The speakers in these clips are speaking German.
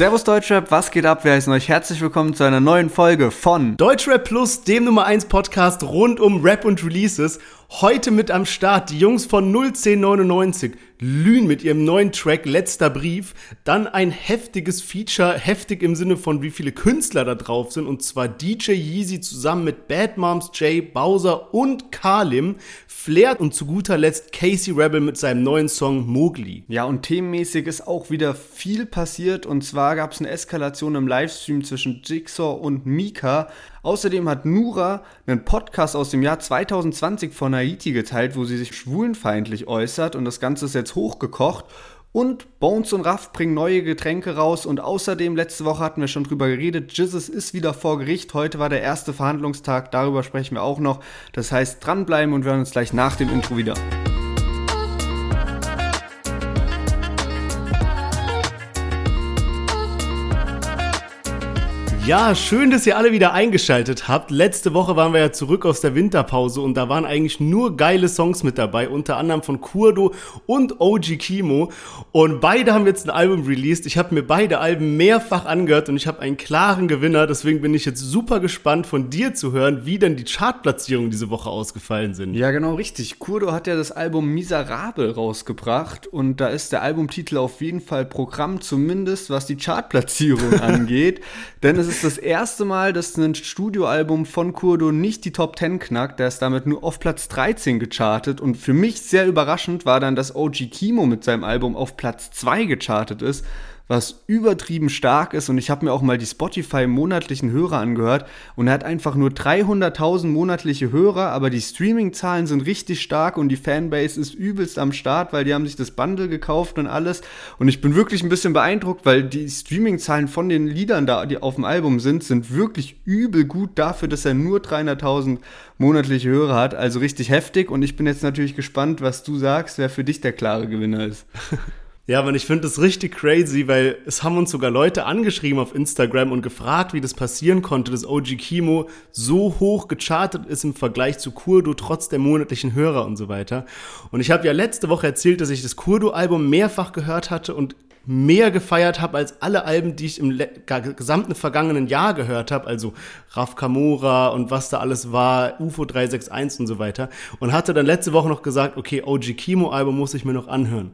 Servus Deutschrap, was geht ab? Wir heißen euch herzlich willkommen zu einer neuen Folge von Deutschrap Plus, dem Nummer 1 Podcast rund um Rap und Releases. Heute mit am Start die Jungs von 01099. Lün mit ihrem neuen Track Letzter Brief. Dann ein heftiges Feature, heftig im Sinne von wie viele Künstler da drauf sind. Und zwar DJ Yeezy zusammen mit Bad Moms Jay, Bowser und Kalim. Flair und zu guter Letzt Casey Rebel mit seinem neuen Song Mowgli. Ja, und themenmäßig ist auch wieder viel passiert. Und zwar gab es eine Eskalation im Livestream zwischen Jigsaw und Mika. Außerdem hat Nura einen Podcast aus dem Jahr 2020 von Haiti geteilt, wo sie sich schwulenfeindlich äußert und das Ganze ist jetzt hochgekocht. Und Bones und Raff bringen neue Getränke raus und außerdem, letzte Woche hatten wir schon drüber geredet, Jizzes ist wieder vor Gericht. Heute war der erste Verhandlungstag, darüber sprechen wir auch noch. Das heißt, dranbleiben und wir hören uns gleich nach dem Intro wieder. Ja, schön, dass ihr alle wieder eingeschaltet habt. Letzte Woche waren wir ja zurück aus der Winterpause und da waren eigentlich nur geile Songs mit dabei, unter anderem von Kurdo und OG Kimo. Und beide haben jetzt ein Album released. Ich habe mir beide Alben mehrfach angehört und ich habe einen klaren Gewinner. Deswegen bin ich jetzt super gespannt von dir zu hören, wie denn die Chartplatzierungen diese Woche ausgefallen sind. Ja, genau richtig. Kurdo hat ja das Album Miserabel rausgebracht und da ist der Albumtitel auf jeden Fall Programm, zumindest was die Chartplatzierung angeht. Denn es ist ist das erste Mal, dass ein Studioalbum von Kurdo nicht die Top 10 knackt. Der ist damit nur auf Platz 13 gechartet. Und für mich sehr überraschend war dann, dass OG Kimo mit seinem Album auf Platz 2 gechartet ist was übertrieben stark ist. Und ich habe mir auch mal die Spotify monatlichen Hörer angehört und er hat einfach nur 300.000 monatliche Hörer, aber die Streaming-Zahlen sind richtig stark und die Fanbase ist übelst am Start, weil die haben sich das Bundle gekauft und alles. Und ich bin wirklich ein bisschen beeindruckt, weil die Streaming-Zahlen von den Liedern da, die auf dem Album sind, sind wirklich übel gut dafür, dass er nur 300.000 monatliche Hörer hat. Also richtig heftig. Und ich bin jetzt natürlich gespannt, was du sagst, wer für dich der klare Gewinner ist. Ja, aber ich finde das richtig crazy, weil es haben uns sogar Leute angeschrieben auf Instagram und gefragt, wie das passieren konnte, dass OG Kimo so hoch gechartet ist im Vergleich zu Kurdo trotz der monatlichen Hörer und so weiter. Und ich habe ja letzte Woche erzählt, dass ich das Kurdo-Album mehrfach gehört hatte und mehr gefeiert habe als alle Alben, die ich im gesamten vergangenen Jahr gehört habe, also Raf Kamora und was da alles war, UFO 361 und so weiter. Und hatte dann letzte Woche noch gesagt, okay, OG Kimo Album muss ich mir noch anhören.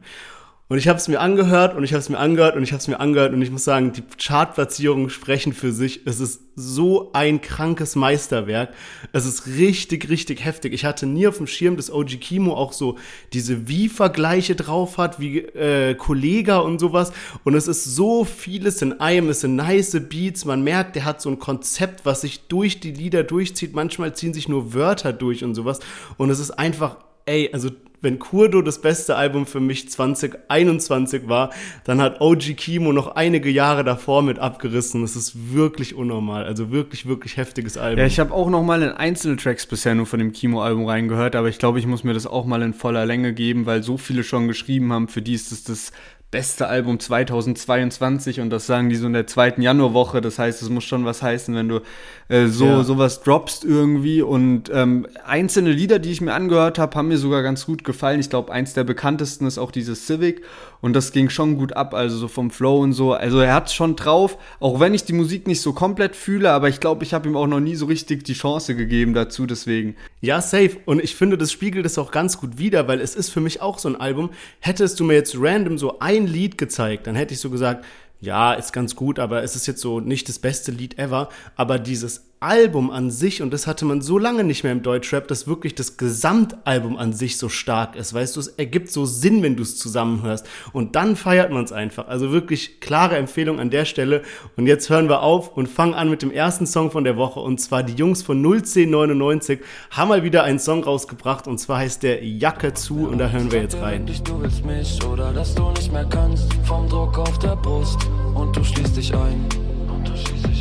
Und ich habe es mir angehört und ich habe es mir angehört und ich habe es mir angehört und ich muss sagen, die Chartplatzierungen sprechen für sich. Es ist so ein krankes Meisterwerk. Es ist richtig, richtig heftig. Ich hatte nie auf dem Schirm, dass OG Kimo auch so diese Wie-Vergleiche drauf hat, wie äh, Kollega und sowas. Und es ist so vieles in einem. Es sind nice Beats. Man merkt, der hat so ein Konzept, was sich durch die Lieder durchzieht. Manchmal ziehen sich nur Wörter durch und sowas. Und es ist einfach, ey, also wenn Kurdo das beste Album für mich 2021 war, dann hat OG Kimo noch einige Jahre davor mit abgerissen. Das ist wirklich unnormal. Also wirklich, wirklich heftiges Album. Ja, ich habe auch noch mal in einzelne Tracks bisher nur von dem Kimo-Album reingehört, aber ich glaube, ich muss mir das auch mal in voller Länge geben, weil so viele schon geschrieben haben, für die ist es das beste Album 2022 und das sagen die so in der zweiten Januarwoche. Das heißt, es muss schon was heißen, wenn du äh, so ja. sowas droppst irgendwie. Und ähm, einzelne Lieder, die ich mir angehört habe, haben mir sogar ganz gut gefallen. Ich glaube, eins der bekanntesten ist auch dieses Civic und das ging schon gut ab, also so vom Flow und so. Also er hat schon drauf, auch wenn ich die Musik nicht so komplett fühle, aber ich glaube, ich habe ihm auch noch nie so richtig die Chance gegeben dazu, deswegen. Ja, safe. Und ich finde, das spiegelt es auch ganz gut wider, weil es ist für mich auch so ein Album. Hättest du mir jetzt random so ein Lied gezeigt, dann hätte ich so gesagt, ja, ist ganz gut, aber es ist jetzt so nicht das beste Lied ever. Aber dieses Album an sich, und das hatte man so lange nicht mehr im Deutschrap, dass wirklich das Gesamtalbum an sich so stark ist. Weißt du, es ergibt so Sinn, wenn du es zusammenhörst. Und dann feiert man es einfach. Also wirklich klare Empfehlung an der Stelle. Und jetzt hören wir auf und fangen an mit dem ersten Song von der Woche. Und zwar die Jungs von 01099 haben mal wieder einen Song rausgebracht. Und zwar heißt der Jacke zu. Und da hören wir jetzt rein. Du willst mich oder dass du nicht mehr kannst. Vom Druck auf der Brust. Und du schließt dich ein. Und du schließt dich ein.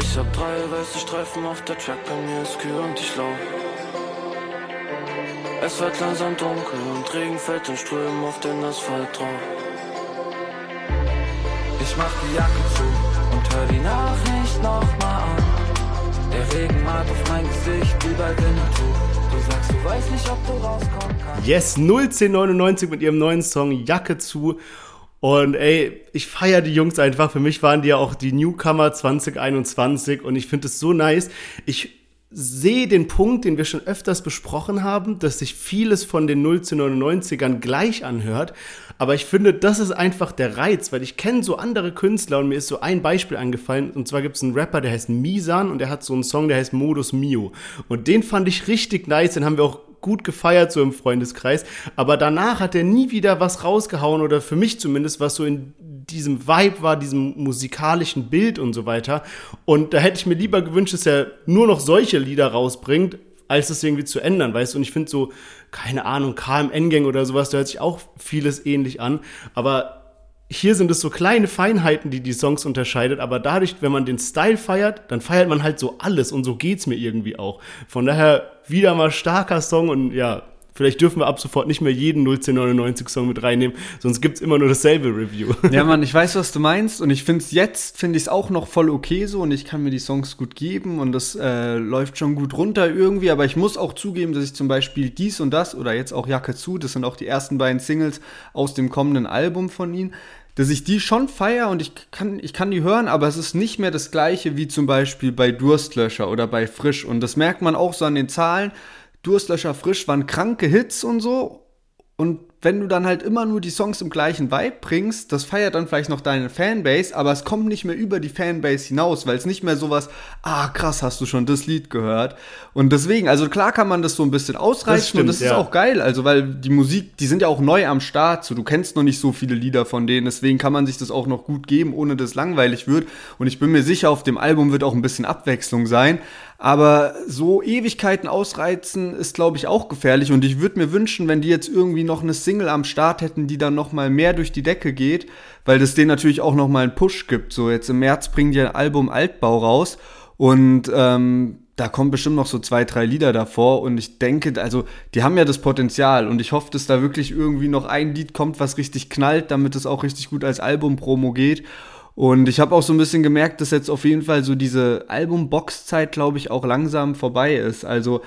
Ich hab drei weiße Streifen auf der Track, bei mir ist kühl und ich lauf. Es wird langsam dunkel und Regen fällt in Strömen auf den Asphalt drauf. Ich mach die Jacke zu und hör die Nachricht nochmal an. Der Regen malt auf mein Gesicht wie bei Winnetou. Du sagst, du weißt nicht, ob du rauskommen kannst. Yes, 01099 mit ihrem neuen Song Jacke zu. Und ey, ich feiere die Jungs einfach. Für mich waren die ja auch die Newcomer 2021 und ich finde es so nice. Ich sehe den Punkt, den wir schon öfters besprochen haben, dass sich vieles von den 1999ern gleich anhört. Aber ich finde, das ist einfach der Reiz, weil ich kenne so andere Künstler und mir ist so ein Beispiel angefallen. Und zwar gibt es einen Rapper, der heißt Misan und der hat so einen Song, der heißt Modus Mio. Und den fand ich richtig nice, den haben wir auch gut gefeiert so im Freundeskreis. Aber danach hat er nie wieder was rausgehauen oder für mich zumindest, was so in diesem Vibe war, diesem musikalischen Bild und so weiter. Und da hätte ich mir lieber gewünscht, dass er nur noch solche Lieder rausbringt, als es irgendwie zu ändern, weißt du? Und ich finde so, keine Ahnung, KMN-Gang oder sowas, da hört sich auch vieles ähnlich an. Aber hier sind es so kleine Feinheiten, die die Songs unterscheidet, aber dadurch, wenn man den Style feiert, dann feiert man halt so alles und so geht's mir irgendwie auch. Von daher wieder mal starker Song und ja, vielleicht dürfen wir ab sofort nicht mehr jeden 01099 Song mit reinnehmen, sonst gibt's immer nur dasselbe Review. Ja, Mann, ich weiß, was du meinst und ich finde es jetzt, finde ich es auch noch voll okay so und ich kann mir die Songs gut geben und das äh, läuft schon gut runter irgendwie, aber ich muss auch zugeben, dass ich zum Beispiel dies und das oder jetzt auch Jacke zu, das sind auch die ersten beiden Singles aus dem kommenden Album von ihnen, dass ich die schon feiere und ich kann, ich kann die hören, aber es ist nicht mehr das gleiche wie zum Beispiel bei Durstlöscher oder bei Frisch. Und das merkt man auch so an den Zahlen. Durstlöscher Frisch waren kranke Hits und so. Und wenn du dann halt immer nur die Songs im gleichen Vibe bringst, das feiert dann vielleicht noch deine Fanbase, aber es kommt nicht mehr über die Fanbase hinaus, weil es nicht mehr sowas, ah krass, hast du schon das Lied gehört. Und deswegen, also klar kann man das so ein bisschen ausreichen das stimmt, und das ja. ist auch geil, also weil die Musik, die sind ja auch neu am Start, so du kennst noch nicht so viele Lieder von denen, deswegen kann man sich das auch noch gut geben, ohne dass es langweilig wird. Und ich bin mir sicher, auf dem Album wird auch ein bisschen Abwechslung sein. Aber so Ewigkeiten ausreizen ist, glaube ich, auch gefährlich. Und ich würde mir wünschen, wenn die jetzt irgendwie noch eine Single am Start hätten, die dann noch mal mehr durch die Decke geht, weil das denen natürlich auch noch mal einen Push gibt. So jetzt im März bringen die ein Album Altbau raus und ähm, da kommen bestimmt noch so zwei, drei Lieder davor und ich denke, also die haben ja das Potenzial und ich hoffe, dass da wirklich irgendwie noch ein Lied kommt, was richtig knallt, damit es auch richtig gut als Album-Promo geht. Und ich habe auch so ein bisschen gemerkt, dass jetzt auf jeden Fall so diese Album-Box-Zeit, glaube ich, auch langsam vorbei ist. Also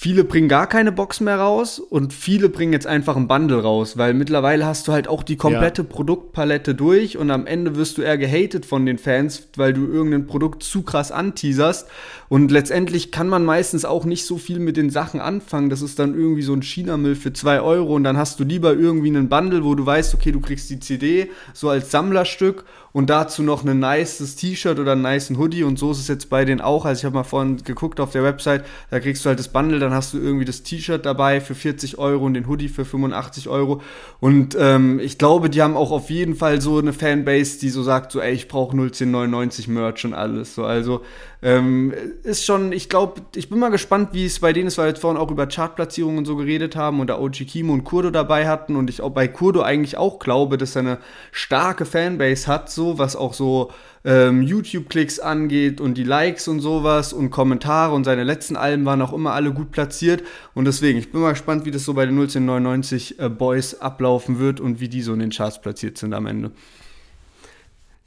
viele bringen gar keine Box mehr raus und viele bringen jetzt einfach ein Bundle raus, weil mittlerweile hast du halt auch die komplette ja. Produktpalette durch und am Ende wirst du eher gehatet von den Fans, weil du irgendein Produkt zu krass anteaserst und letztendlich kann man meistens auch nicht so viel mit den Sachen anfangen. Das ist dann irgendwie so ein China-Müll für zwei Euro und dann hast du lieber irgendwie einen Bundle, wo du weißt, okay, du kriegst die CD so als Sammlerstück und dazu noch ein nices T-Shirt oder einen niceen Hoodie und so ist es jetzt bei denen auch. Also ich habe mal vorhin geguckt auf der Website, da kriegst du halt das Bundle, dann hast du irgendwie das T-Shirt dabei für 40 Euro und den Hoodie für 85 Euro und ähm, ich glaube, die haben auch auf jeden Fall so eine Fanbase, die so sagt, so ey, ich brauche 01099 Merch und alles. So, also ähm, ist schon, ich glaube, ich bin mal gespannt, wie es bei denen ist, weil wir jetzt vorhin auch über Chartplatzierungen und so geredet haben und da OG Kimo und Kurdo dabei hatten und ich auch bei Kurdo eigentlich auch glaube, dass er eine starke Fanbase hat, so was auch so ähm, YouTube-Klicks angeht und die Likes und sowas und Kommentare und seine letzten Alben waren auch immer alle gut platziert und deswegen, ich bin mal gespannt, wie das so bei den 1999 äh, Boys ablaufen wird und wie die so in den Charts platziert sind am Ende.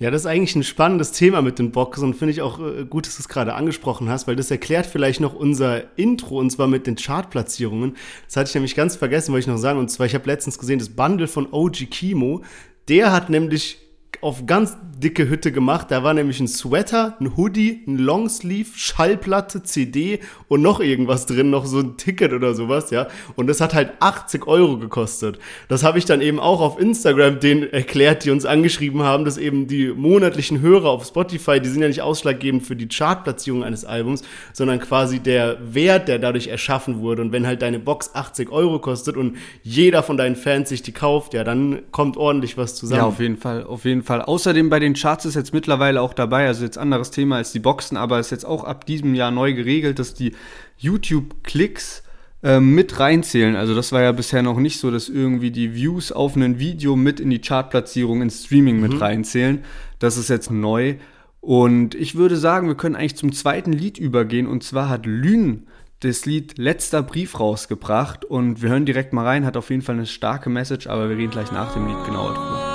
Ja, das ist eigentlich ein spannendes Thema mit den Boxen und finde ich auch äh, gut, dass du es gerade angesprochen hast, weil das erklärt vielleicht noch unser Intro und zwar mit den Chartplatzierungen. Das hatte ich nämlich ganz vergessen, wollte ich noch sagen. Und zwar, ich habe letztens gesehen, das Bundle von OG Kimo, der hat nämlich auf ganz dicke Hütte gemacht. Da war nämlich ein Sweater, ein Hoodie, ein Longsleeve, Schallplatte, CD und noch irgendwas drin, noch so ein Ticket oder sowas, ja. Und das hat halt 80 Euro gekostet. Das habe ich dann eben auch auf Instagram denen erklärt, die uns angeschrieben haben, dass eben die monatlichen Hörer auf Spotify, die sind ja nicht ausschlaggebend für die Chartplatzierung eines Albums, sondern quasi der Wert, der dadurch erschaffen wurde. Und wenn halt deine Box 80 Euro kostet und jeder von deinen Fans sich die kauft, ja, dann kommt ordentlich was zusammen. Ja, auf jeden Fall, auf jeden Fall. Außerdem bei den Charts ist jetzt mittlerweile auch dabei, also jetzt anderes Thema als die Boxen, aber ist jetzt auch ab diesem Jahr neu geregelt, dass die YouTube-Klicks äh, mit reinzählen. Also das war ja bisher noch nicht so, dass irgendwie die Views auf ein Video mit in die Chartplatzierung ins Streaming mhm. mit reinzählen. Das ist jetzt neu. Und ich würde sagen, wir können eigentlich zum zweiten Lied übergehen. Und zwar hat Lün das Lied Letzter Brief rausgebracht. Und wir hören direkt mal rein. Hat auf jeden Fall eine starke Message, aber wir reden gleich nach dem Lied genauer drüber.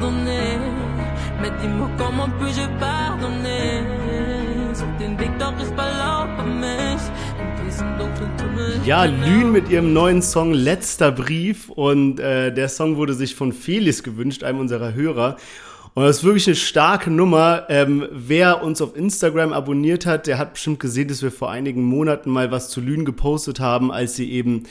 Pardonner. Mais dis-moi comment puis-je pardonner? Ja, Lün mit ihrem neuen Song Letzter Brief und äh, der Song wurde sich von Felix gewünscht, einem unserer Hörer. Und das ist wirklich eine starke Nummer. Ähm, wer uns auf Instagram abonniert hat, der hat bestimmt gesehen, dass wir vor einigen Monaten mal was zu Lünen gepostet haben, als sie eben,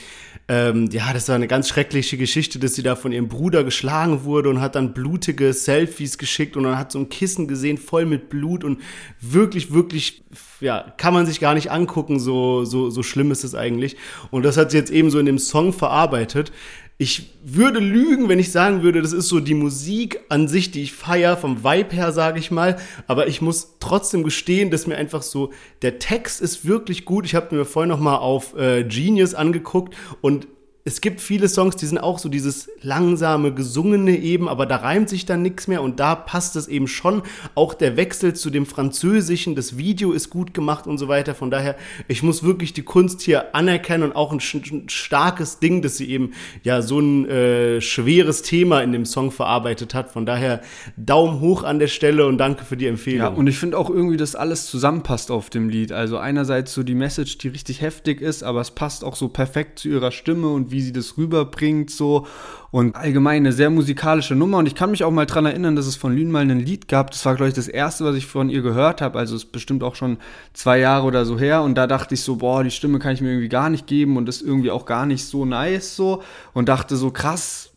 ähm, ja, das war eine ganz schreckliche Geschichte, dass sie da von ihrem Bruder geschlagen wurde und hat dann blutige Selfies geschickt und dann hat so ein Kissen gesehen, voll mit Blut und wirklich, wirklich, ja, kann man sich gar nicht angucken, so, so, so schlimm ist es eigentlich. Und das hat sie jetzt eben so in dem Song verarbeitet ich würde lügen, wenn ich sagen würde, das ist so die Musik an sich, die ich feier, vom Vibe her, sage ich mal. Aber ich muss trotzdem gestehen, dass mir einfach so, der Text ist wirklich gut. Ich habe mir vorhin noch mal auf äh, Genius angeguckt und es gibt viele Songs, die sind auch so dieses langsame, gesungene eben, aber da reimt sich dann nichts mehr und da passt es eben schon. Auch der Wechsel zu dem Französischen, das Video ist gut gemacht und so weiter. Von daher, ich muss wirklich die Kunst hier anerkennen und auch ein, ein starkes Ding, dass sie eben ja so ein äh, schweres Thema in dem Song verarbeitet hat. Von daher Daumen hoch an der Stelle und danke für die Empfehlung. Ja, und ich finde auch irgendwie, dass alles zusammenpasst auf dem Lied. Also einerseits so die Message, die richtig heftig ist, aber es passt auch so perfekt zu ihrer Stimme und wie sie das rüberbringt so. Und allgemein eine sehr musikalische Nummer. Und ich kann mich auch mal dran erinnern, dass es von Lün mal ein Lied gab, das war glaube ich das erste, was ich von ihr gehört habe, also ist bestimmt auch schon zwei Jahre oder so her. Und da dachte ich so, boah, die Stimme kann ich mir irgendwie gar nicht geben und ist irgendwie auch gar nicht so nice so. Und dachte so krass,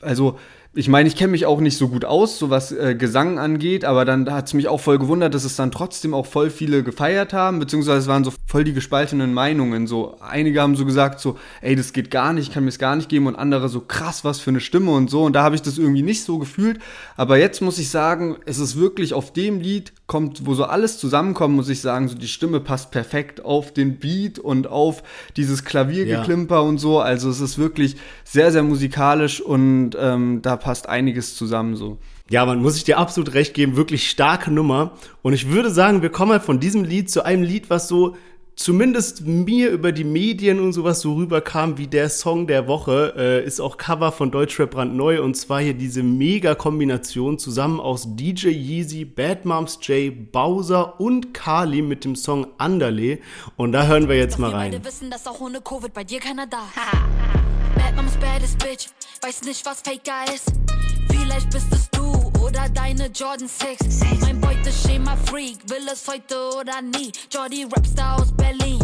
also ich meine, ich kenne mich auch nicht so gut aus, so was äh, Gesang angeht, aber dann hat es mich auch voll gewundert, dass es dann trotzdem auch voll viele gefeiert haben, beziehungsweise es waren so voll die gespaltenen Meinungen. So einige haben so gesagt, so, ey, das geht gar nicht, ich kann mir es gar nicht geben, und andere so krass, was für eine Stimme und so. Und da habe ich das irgendwie nicht so gefühlt. Aber jetzt muss ich sagen, es ist wirklich auf dem Lied kommt, wo so alles zusammenkommt, muss ich sagen, so die Stimme passt perfekt auf den Beat und auf dieses Klaviergeklimper ja. und so. Also es ist wirklich sehr, sehr musikalisch und ähm, da passt einiges zusammen so. Ja, man muss ich dir absolut recht geben, wirklich starke Nummer. Und ich würde sagen, wir kommen halt von diesem Lied zu einem Lied, was so zumindest mir über die Medien und sowas so rüberkam wie der Song der Woche, äh, ist auch Cover von Deutschrap brandneu und zwar hier diese Mega-Kombination zusammen aus DJ Yeezy, Bad Moms J, Bowser und Kali mit dem Song Underlay und da hören wir jetzt mal rein. Wir wissen, dass auch ohne Covid bei dir keiner da. Bad Moms baddest bitch, weiß nicht was faker ist. Vielleicht bist es du oder deine Jordan 6. Mein Beuteschema Freak, will es heute oder nie. Jordi Rapstar aus Berlin.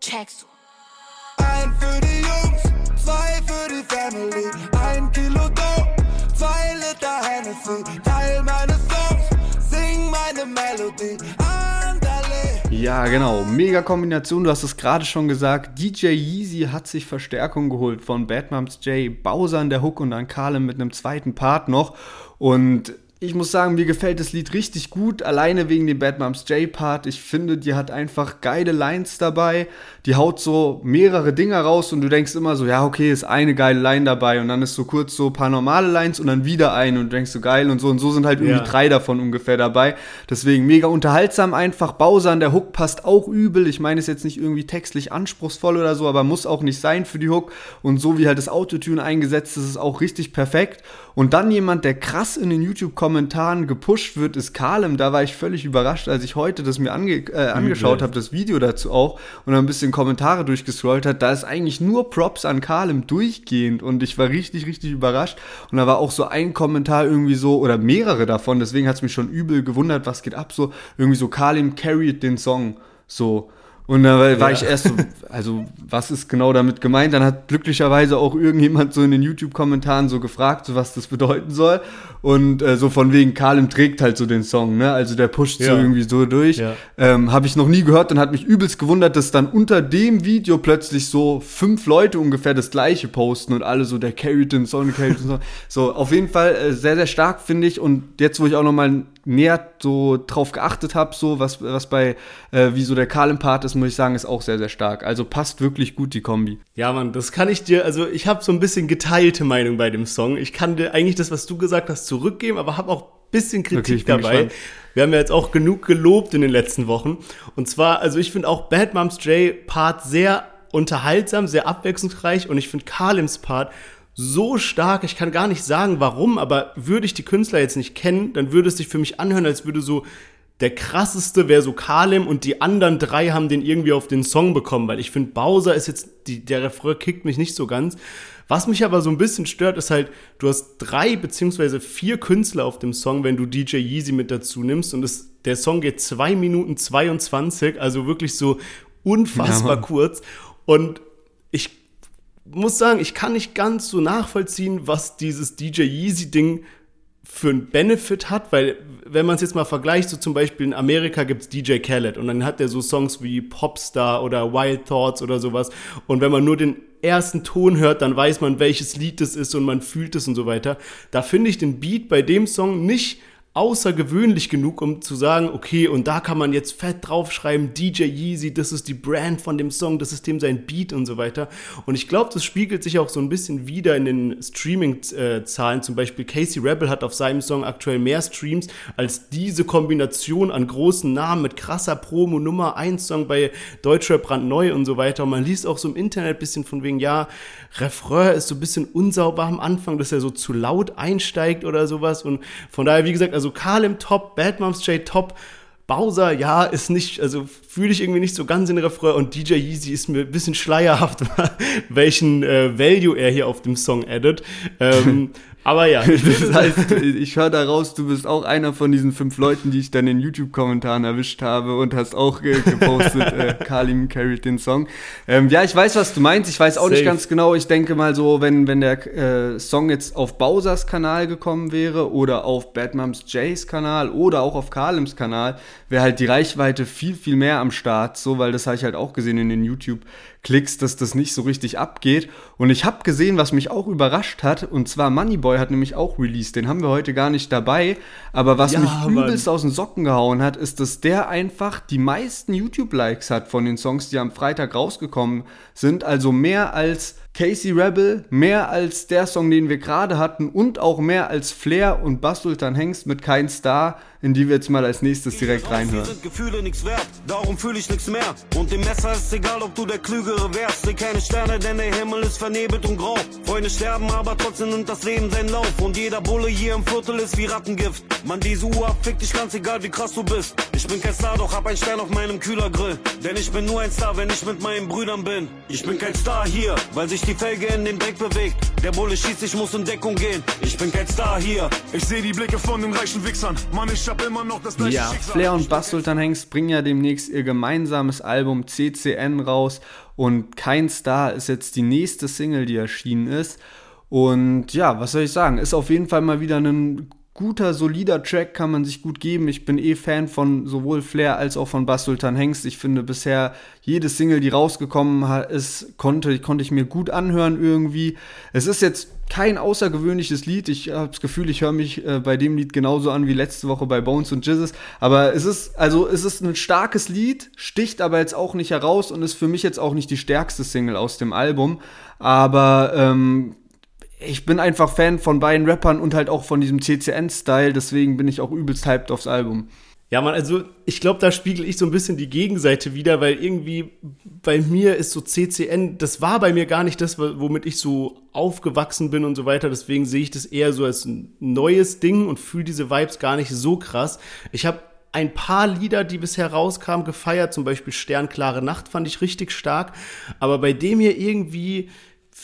Checkst du? Ein für die Jungs, zwei für die Family. Ein Kilo Dope, zwei Liter Hennessy. Teil meines Songs, sing meine Melodie. Ja, genau. Mega Kombination. Du hast es gerade schon gesagt. DJ Yeezy hat sich Verstärkung geholt von Bad Moms J, Bowser in der Hook und dann Carlin mit einem zweiten Part noch. Und ich muss sagen, mir gefällt das Lied richtig gut, alleine wegen dem Bad Moms J-Part. Ich finde, die hat einfach geile Lines dabei. Die haut so mehrere Dinger raus und du denkst immer so, ja, okay, ist eine geile Line dabei und dann ist so kurz so ein paar normale Lines und dann wieder eine und du denkst so geil und so und so sind halt irgendwie ja. drei davon ungefähr dabei. Deswegen mega unterhaltsam einfach. Bowser an der Hook passt auch übel. Ich meine, ist jetzt nicht irgendwie textlich anspruchsvoll oder so, aber muss auch nicht sein für die Hook. Und so wie halt das Autotune eingesetzt ist, ist es auch richtig perfekt. Und dann jemand, der krass in den YouTube-Kommentaren gepusht wird, ist Kalem. Da war ich völlig überrascht, als ich heute das mir ange äh, angeschaut habe, das Video dazu auch, und ein bisschen Kommentare durchgescrollt hat. Da ist eigentlich nur Props an Kalem durchgehend und ich war richtig, richtig überrascht. Und da war auch so ein Kommentar irgendwie so, oder mehrere davon, deswegen hat es mich schon übel gewundert, was geht ab, so irgendwie so Kalem carried den Song. So, und da war ja. ich erst so, also was ist genau damit gemeint? Dann hat glücklicherweise auch irgendjemand so in den YouTube-Kommentaren so gefragt, so was das bedeuten soll. Und äh, so von wegen, Kalim trägt halt so den Song, ne? Also der pusht ja. so irgendwie so durch. Ja. Ähm, Habe ich noch nie gehört und hat mich übelst gewundert, dass dann unter dem Video plötzlich so fünf Leute ungefähr das gleiche posten und alle so, der carried den Song, carried den Song. So, auf jeden Fall äh, sehr, sehr stark, finde ich. Und jetzt, wo ich auch noch näher so drauf geachtet habe, so was, was bei, äh, wie so der Kalim-Part ist, muss ich sagen, ist auch sehr, sehr stark. Also passt wirklich gut die Kombi. Ja, Mann, das kann ich dir, also ich habe so ein bisschen geteilte Meinung bei dem Song. Ich kann dir eigentlich das, was du gesagt hast, zurückgeben, aber habe auch ein bisschen Kritik okay, dabei. Gespannt. Wir haben ja jetzt auch genug gelobt in den letzten Wochen. Und zwar, also ich finde auch Bad Moms J Part sehr unterhaltsam, sehr abwechslungsreich und ich finde Kalims Part so stark, ich kann gar nicht sagen, warum, aber würde ich die Künstler jetzt nicht kennen, dann würde es sich für mich anhören, als würde so der krasseste wäre so Kalim und die anderen drei haben den irgendwie auf den Song bekommen, weil ich finde, Bowser ist jetzt, die, der Refrain kickt mich nicht so ganz. Was mich aber so ein bisschen stört, ist halt, du hast drei beziehungsweise vier Künstler auf dem Song, wenn du DJ Yeezy mit dazu nimmst und es, der Song geht zwei Minuten 22, also wirklich so unfassbar ja, kurz und ich muss sagen, ich kann nicht ganz so nachvollziehen, was dieses DJ Yeezy Ding für einen Benefit hat, weil wenn man es jetzt mal vergleicht, so zum Beispiel in Amerika gibt es DJ Khaled und dann hat er so Songs wie Popstar oder Wild Thoughts oder sowas und wenn man nur den ersten Ton hört, dann weiß man, welches Lied es ist und man fühlt es und so weiter. Da finde ich den Beat bei dem Song nicht außergewöhnlich genug, um zu sagen, okay, und da kann man jetzt fett draufschreiben, DJ Yeezy, das ist die Brand von dem Song, das ist dem sein Beat und so weiter. Und ich glaube, das spiegelt sich auch so ein bisschen wieder in den Streaming-Zahlen. Zum Beispiel Casey Rebel hat auf seinem Song aktuell mehr Streams als diese Kombination an großen Namen mit krasser Promo, Nummer 1 Song bei Deutschrap brandneu und so weiter. Und man liest auch so im Internet ein bisschen von wegen, ja, Refrain ist so ein bisschen unsauber am Anfang, dass er so zu laut einsteigt oder sowas. Und von daher, wie gesagt, also also im Top, Bad Moms J Top, Bowser, ja, ist nicht, also fühle ich irgendwie nicht so ganz in Refrain und DJ Yeezy ist mir ein bisschen schleierhaft, welchen äh, Value er hier auf dem Song addet. Ähm, aber ja. das heißt, ich höre daraus, du bist auch einer von diesen fünf Leuten, die ich dann in YouTube-Kommentaren erwischt habe und hast auch ge gepostet, äh, Kalim carried den Song. Ähm, ja, ich weiß, was du meinst. Ich weiß auch Safe. nicht ganz genau. Ich denke mal so, wenn, wenn der äh, Song jetzt auf Bowsers Kanal gekommen wäre oder auf Bad Moms Jays Kanal oder auch auf Kalims Kanal, wäre halt die Reichweite viel, viel mehr am Start. So, weil das habe ich halt auch gesehen in den YouTube Klicks, dass das nicht so richtig abgeht. Und ich habe gesehen, was mich auch überrascht hat, und zwar Moneyboy hat nämlich auch released. Den haben wir heute gar nicht dabei. Aber was ja, mich übelst aus den Socken gehauen hat, ist, dass der einfach die meisten YouTube-Likes hat von den Songs, die am Freitag rausgekommen sind. Also mehr als Casey Rebel, mehr als der Song, den wir gerade hatten und auch mehr als Flair und Bass Sultan Hengst mit Kein Star, in die wir jetzt mal als nächstes direkt reinhören. sind Gefühle nichts wert, darum fühle ich nichts mehr. Und dem Messer ist egal, ob du der Klügere wärst. Seh keine Sterne, denn der Himmel ist vernebelt und grau. Freunde sterben, aber trotzdem nimmt das Leben seinen Lauf. Und jeder Bulle hier im Viertel ist wie Rattengift. Man, diese Uhr abfickt dich ganz egal, wie krass du bist. Ich bin kein Star, doch hab einen Stern auf meinem Kühlergrill. Denn ich bin nur ein Star, wenn ich mit meinen Brüdern bin. Ich bin kein Star hier, weil sich die Felge in den Dreck bewegt. Der Bulle schießt, ich muss in Deckung gehen. Ich bin kein Star hier. Ich sehe die Blicke von den reichen Wichsern. Mann, ich hab immer noch das gleiche Ja, Schicksal. Flair und Bass Sultan Hengst bringen ja demnächst ihr gemeinsames Album CCN raus. Und Kein Star ist jetzt die nächste Single, die erschienen ist. Und ja, was soll ich sagen? Ist auf jeden Fall mal wieder ein guter, solider Track, kann man sich gut geben. Ich bin eh Fan von sowohl Flair als auch von Bass Sultan Hengst. Ich finde bisher jede Single, die rausgekommen ist, konnte, konnte ich mir gut anhören irgendwie. Es ist jetzt kein außergewöhnliches Lied. Ich habe das Gefühl, ich höre mich äh, bei dem Lied genauso an wie letzte Woche bei Bones und Jizzes. Aber es ist, also es ist ein starkes Lied, sticht aber jetzt auch nicht heraus und ist für mich jetzt auch nicht die stärkste Single aus dem Album. Aber ähm, ich bin einfach Fan von beiden Rappern und halt auch von diesem CCN-Style, deswegen bin ich auch übelst hyped aufs Album. Ja, man, also ich glaube, da spiegel ich so ein bisschen die Gegenseite wieder, weil irgendwie bei mir ist so CCN, das war bei mir gar nicht das, womit ich so aufgewachsen bin und so weiter. Deswegen sehe ich das eher so als ein neues Ding und fühle diese Vibes gar nicht so krass. Ich habe ein paar Lieder, die bisher rauskamen, gefeiert. Zum Beispiel Sternklare Nacht fand ich richtig stark. Aber bei dem hier irgendwie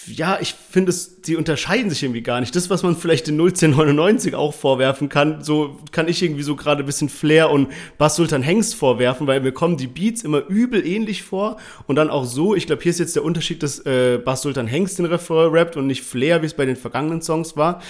ja, ich finde es, die unterscheiden sich irgendwie gar nicht. Das, was man vielleicht in 01099 auch vorwerfen kann, so kann ich irgendwie so gerade ein bisschen Flair und Bass Sultan Hengst vorwerfen, weil mir kommen die Beats immer übel ähnlich vor und dann auch so, ich glaube, hier ist jetzt der Unterschied, dass äh, Bass Sultan Hengst den Refrain rappt und nicht Flair, wie es bei den vergangenen Songs war.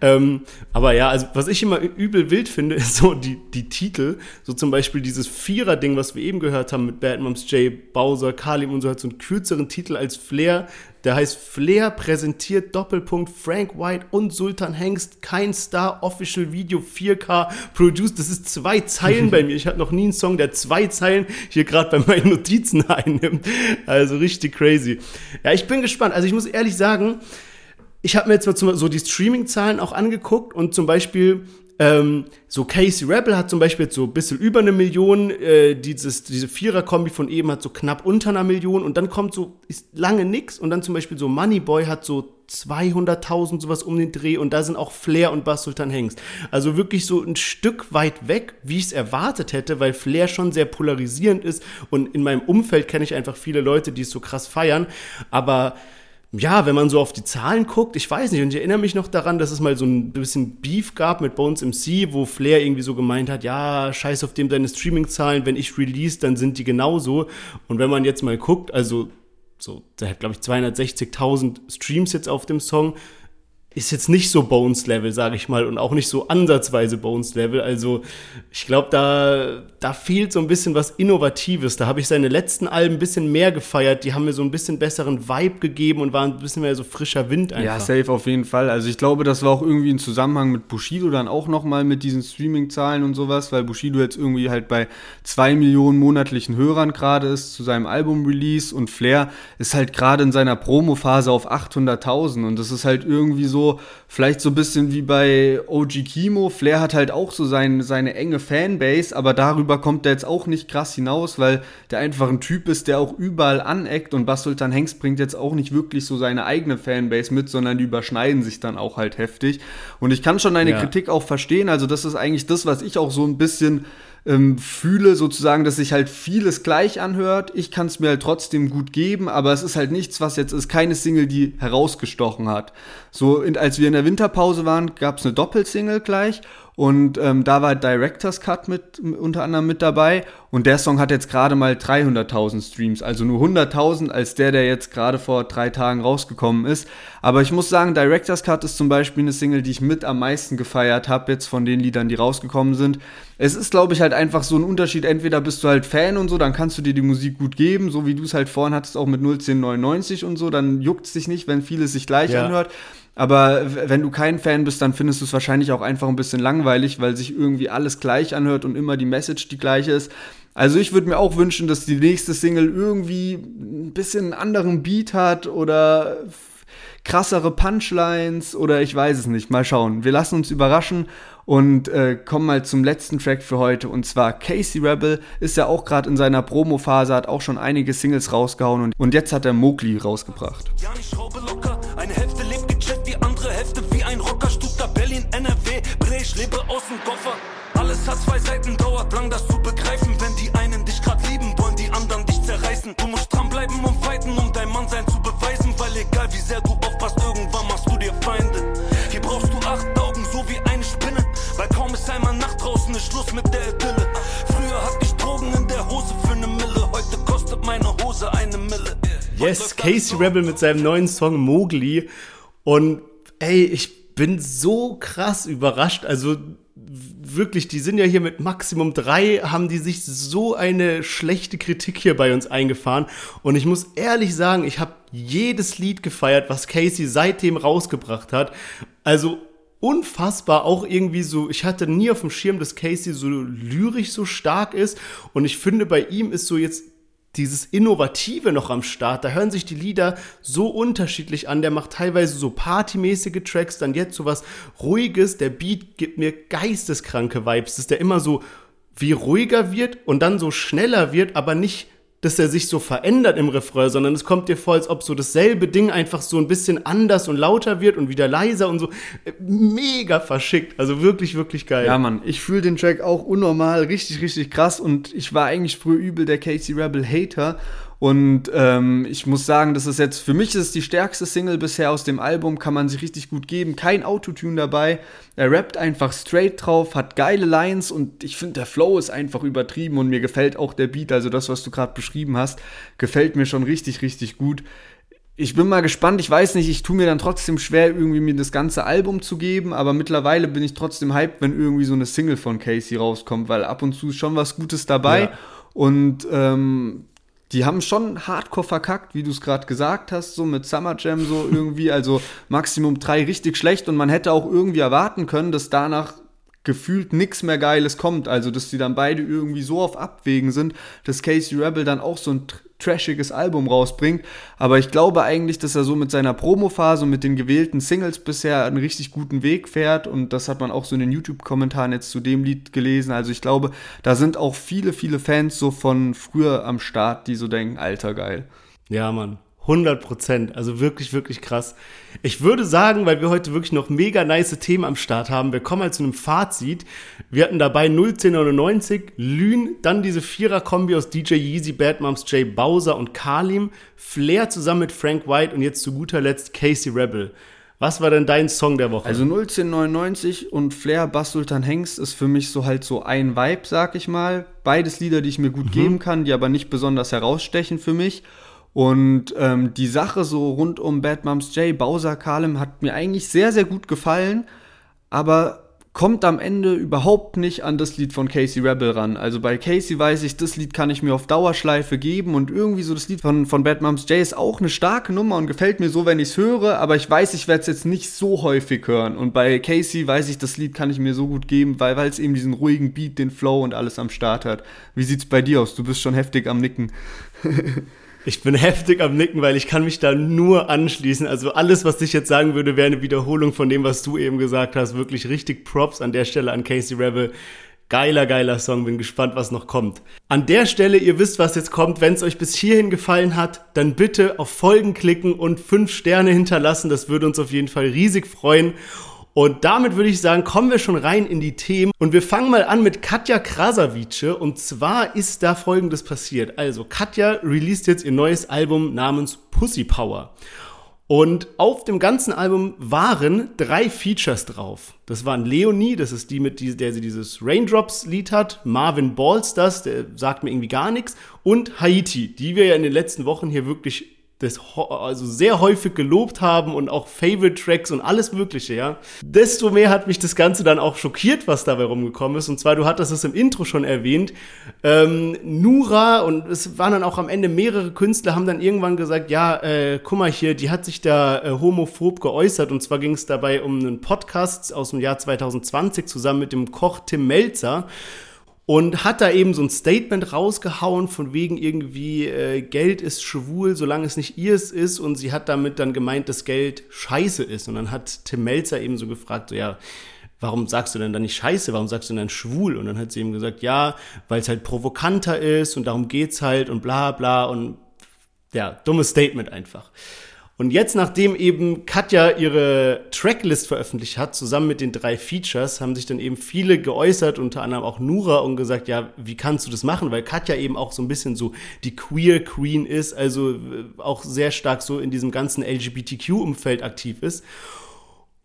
Ähm, aber ja, also was ich immer übel wild finde, ist so die, die Titel, so zum Beispiel dieses Vierer-Ding, was wir eben gehört haben mit Bad Moms J, Bowser, Kalim und so, hat so einen kürzeren Titel als Flair der heißt Flair präsentiert Doppelpunkt Frank White und Sultan Hengst. Kein Star Official Video 4K produced. Das ist zwei Zeilen bei mir. Ich hatte noch nie einen Song, der zwei Zeilen hier gerade bei meinen Notizen einnimmt. Also richtig crazy. Ja, ich bin gespannt. Also ich muss ehrlich sagen, ich habe mir jetzt mal so die Streaming-Zahlen auch angeguckt und zum Beispiel Ähm, so Casey Rebel hat zum Beispiel jetzt so ein bisschen über eine Million, äh, dieses, diese Vierer-Kombi von eben hat so knapp unter einer Million und dann kommt so, ist lange nix und dann zum Beispiel so Moneyboy hat so 200.000 sowas um den Dreh und da sind auch Flair und Bass Sultan Hengst. Also wirklich so ein Stück weit weg, wie ich es erwartet hätte, weil Flair schon sehr polarisierend ist und in meinem Umfeld kenne ich einfach viele Leute, die es so krass feiern, aber ja, wenn man so auf die Zahlen guckt, ich weiß nicht, und ich erinnere mich noch daran, dass es mal so ein bisschen Beef gab mit Bones MC, wo Flair irgendwie so gemeint hat, ja, scheiß auf dem deine Streaming-Zahlen, wenn ich release, dann sind die genauso. Und wenn man jetzt mal guckt, also so, der hat glaube ich 260.000 Streams jetzt auf dem Song, ist jetzt nicht so Bones-Level, sage ich mal, und auch nicht so ansatzweise Bones-Level. Also ich glaube, da, da fehlt so ein bisschen was Innovatives. Da habe ich seine letzten Alben ein bisschen mehr gefeiert. Die haben mir so ein bisschen besseren Vibe gegeben und waren ein bisschen mehr so frischer Wind einfach. Ja, safe auf jeden Fall. Also ich glaube, das war auch irgendwie ein Zusammenhang mit Bushido dann auch nochmal mit diesen Streaming-Zahlen und sowas, weil Bushido jetzt irgendwie halt bei zwei Millionen monatlichen Hörern gerade ist zu seinem Album-Release und Flair ist halt gerade in seiner Promo-Phase auf 800.000 und das ist halt irgendwie so vielleicht so ein bisschen wie bei OG Kimo. Flair hat halt auch so sein, seine enge Fanbase, aber darüber kommt er jetzt auch nicht krass hinaus, weil der einfach ein Typ ist, der auch überall aneckt und Bas Sultan Hengst bringt jetzt auch nicht wirklich so seine eigene Fanbase mit, sondern die überschneiden sich dann auch halt heftig. Und ich kann schon deine ja. Kritik auch verstehen, also das ist eigentlich das, was ich auch so ein bisschen ähm, fühle sozusagen, dass sich halt vieles gleich anhört. Ich kann es mir halt trotzdem gut geben, aber es ist halt nichts, was jetzt ist, keine Single, die herausgestochen hat. So, in, als wir in der Winterpause waren, gab es eine Doppelsingle gleich und ähm, da war Director's Cut mit unter anderem mit dabei. Und der Song hat jetzt gerade mal 300.000 Streams, also nur 100.000 als der, der jetzt gerade vor drei Tagen rausgekommen ist. Aber ich muss sagen, Director's Cut ist zum Beispiel eine Single, die ich mit am meisten gefeiert habe, jetzt von den Liedern, die rausgekommen sind. Es ist, glaube ich, halt einfach so ein Unterschied. Entweder bist du halt Fan und so, dann kannst du dir die Musik gut geben, so wie du es halt vorhin hattest, auch mit 01099 und so, dann juckt es dich nicht, wenn vieles sich gleich ja. anhört. Aber wenn du kein Fan bist, dann findest du es wahrscheinlich auch einfach ein bisschen langweilig, weil sich irgendwie alles gleich anhört und immer die Message die gleiche ist. Also ich würde mir auch wünschen, dass die nächste Single irgendwie ein bisschen einen anderen Beat hat oder krassere Punchlines oder ich weiß es nicht. Mal schauen. Wir lassen uns überraschen und äh, kommen mal zum letzten Track für heute und zwar Casey Rebel ist ja auch gerade in seiner Promo-Phase, hat auch schon einige Singles rausgehauen und, und jetzt hat er Mowgli rausgebracht. Ja, ich schraube locker, eine Hälfte lebt gecheckt, die andere Hälfte wie ein Rocker, Stuttgart, Berlin, NRW, Bre, lebe aus dem Koffer. Alles hat zwei Seiten, dauert Schluss mit der Idylle. Früher hatte ich Drogen in der Hose für eine Mille, heute kostet meine Hose eine Mille. Yes, Casey Rebel mit seinem neuen Song Mowgli. Und ey, ich bin so krass überrascht. Also wirklich, die sind ja hier mit Maximum 3, haben die sich so eine schlechte Kritik hier bei uns eingefahren. Und ich muss ehrlich sagen, ich habe jedes Lied gefeiert, was Casey seitdem rausgebracht hat. Also unfassbar auch irgendwie so, ich hatte nie auf dem Schirm, dass Casey so lyrisch so stark ist. Und ich finde, bei ihm ist so jetzt dieses Innovative noch am Start. Da hören sich die Lieder so unterschiedlich an. Der macht teilweise so partymäßige Tracks, dann jetzt so was Ruhiges. Der Beat gibt mir geisteskranke Vibes, dass der immer so wie ruhiger wird und dann so schneller wird, aber nicht dass er sich so verändert im Refrain, sondern es kommt dir vor, als ob so dasselbe Ding einfach so ein bisschen anders und lauter wird und wieder leiser und so. Mega verschickt. Also wirklich, wirklich geil. Ja, Mann, ich fühle den Track auch unnormal, richtig, richtig krass und ich war eigentlich früher übel der Casey Rebel Hater und ähm, ich muss sagen, das ist jetzt, für mich ist die stärkste Single bisher aus dem Album, kann man sich richtig gut geben. Kein Autotune dabei. Er rappt einfach straight drauf, hat geile Lines und ich finde, der Flow ist einfach übertrieben und mir gefällt auch der Beat, also das, was du gerade beschrieben hast, gefällt mir schon richtig, richtig gut. Ich bin mal gespannt, ich weiß nicht, ich tue mir dann trotzdem schwer, irgendwie mir das ganze Album zu geben, aber mittlerweile bin ich trotzdem hyped, wenn irgendwie so eine Single von Casey rauskommt, weil ab und zu ist schon was Gutes dabei. Ja. Und ähm, die haben schon hardcore verkackt, wie du es gerade gesagt hast, so mit Summer Jam so irgendwie, also Maximum drei richtig schlecht und man hätte auch irgendwie erwarten können, dass danach gefühlt nichts mehr Geiles kommt, also dass die dann beide irgendwie so auf Abwägen sind, dass Casey Rebel dann auch so ein trashiges Album rausbringt. Aber ich glaube eigentlich, dass er so mit seiner Promophase und mit den gewählten Singles bisher einen richtig guten Weg fährt. Und das hat man auch so in den YouTube-Kommentaren jetzt zu dem Lied gelesen. Also ich glaube, da sind auch viele, viele Fans so von früher am Start, die so denken, alter geil. Ja, Mann. 100 Prozent. Also wirklich, wirklich krass. Ich würde sagen, weil wir heute wirklich noch mega nice Themen am Start haben, wir kommen halt zu einem Fazit. Wir hatten dabei 01099, Lün, dann diese Vierer-Kombi aus DJ Yeezy, Bad Moms, Jay Bowser und Kalim, Flair zusammen mit Frank White und jetzt zu guter Letzt Casey Rebel. Was war denn dein Song der Woche? Also 01099 und Flair Bass Sultan Hengst ist für mich so halt so ein Vibe, sag ich mal. Beides Lieder, die ich mir gut mhm. geben kann, die aber nicht besonders herausstechen für mich. Und ähm, die Sache so rund um Bad Moms J, Bowser Kalem hat mir eigentlich sehr, sehr gut gefallen, aber kommt am Ende überhaupt nicht an das Lied von Casey Rebel ran. Also bei Casey weiß ich, das Lied kann ich mir auf Dauerschleife geben und irgendwie so das Lied von, von Bad Moms J ist auch eine starke Nummer und gefällt mir so, wenn ich es höre, aber ich weiß, ich werde es jetzt nicht so häufig hören. Und bei Casey weiß ich, das Lied kann ich mir so gut geben, weil es eben diesen ruhigen Beat, den Flow und alles am Start hat. Wie sieht's bei dir aus? Du bist schon heftig am Nicken. Ich bin heftig am Nicken, weil ich kann mich da nur anschließen. Also alles, was ich jetzt sagen würde, wäre eine Wiederholung von dem, was du eben gesagt hast. Wirklich richtig Props an der Stelle an Casey Rebel. Geiler, geiler Song. Bin gespannt, was noch kommt. An der Stelle, ihr wisst, was jetzt kommt. Wenn es euch bis hierhin gefallen hat, dann bitte auf Folgen klicken und fünf Sterne hinterlassen. Das würde uns auf jeden Fall riesig freuen. Und damit würde ich sagen, kommen wir schon rein in die Themen. Und wir fangen mal an mit Katja Krasavice. Und zwar ist da folgendes passiert. Also, Katja released jetzt ihr neues Album namens Pussy Power. Und auf dem ganzen Album waren drei Features drauf. Das waren Leonie, das ist die, mit der sie dieses Raindrops-Lied hat, Marvin Ballsters, der sagt mir irgendwie gar nichts, und Haiti, die wir ja in den letzten Wochen hier wirklich das also sehr häufig gelobt haben und auch Favorite Tracks und alles Mögliche, ja. Desto mehr hat mich das Ganze dann auch schockiert, was dabei rumgekommen ist. Und zwar, du hattest es im Intro schon erwähnt. Ähm, Nura und es waren dann auch am Ende mehrere Künstler, haben dann irgendwann gesagt, ja, äh, guck mal hier, die hat sich da äh, homophob geäußert. Und zwar ging es dabei um einen Podcast aus dem Jahr 2020 zusammen mit dem Koch Tim Melzer und hat da eben so ein Statement rausgehauen von wegen irgendwie äh, Geld ist schwul, solange es nicht ihrs ist. Und sie hat damit dann gemeint, dass Geld scheiße ist. Und dann hat Tim Melzer eben so gefragt, so ja, warum sagst du denn dann nicht scheiße, warum sagst du denn dann schwul? Und dann hat sie eben gesagt, ja, weil es halt provokanter ist und darum geht's halt und bla bla. Und ja, dummes Statement einfach. Und jetzt, nachdem eben Katja ihre Tracklist veröffentlicht hat, zusammen mit den drei Features, haben sich dann eben viele geäußert, unter anderem auch Nura, und gesagt, ja, wie kannst du das machen? Weil Katja eben auch so ein bisschen so die Queer Queen ist, also äh, auch sehr stark so in diesem ganzen LGBTQ-Umfeld aktiv ist.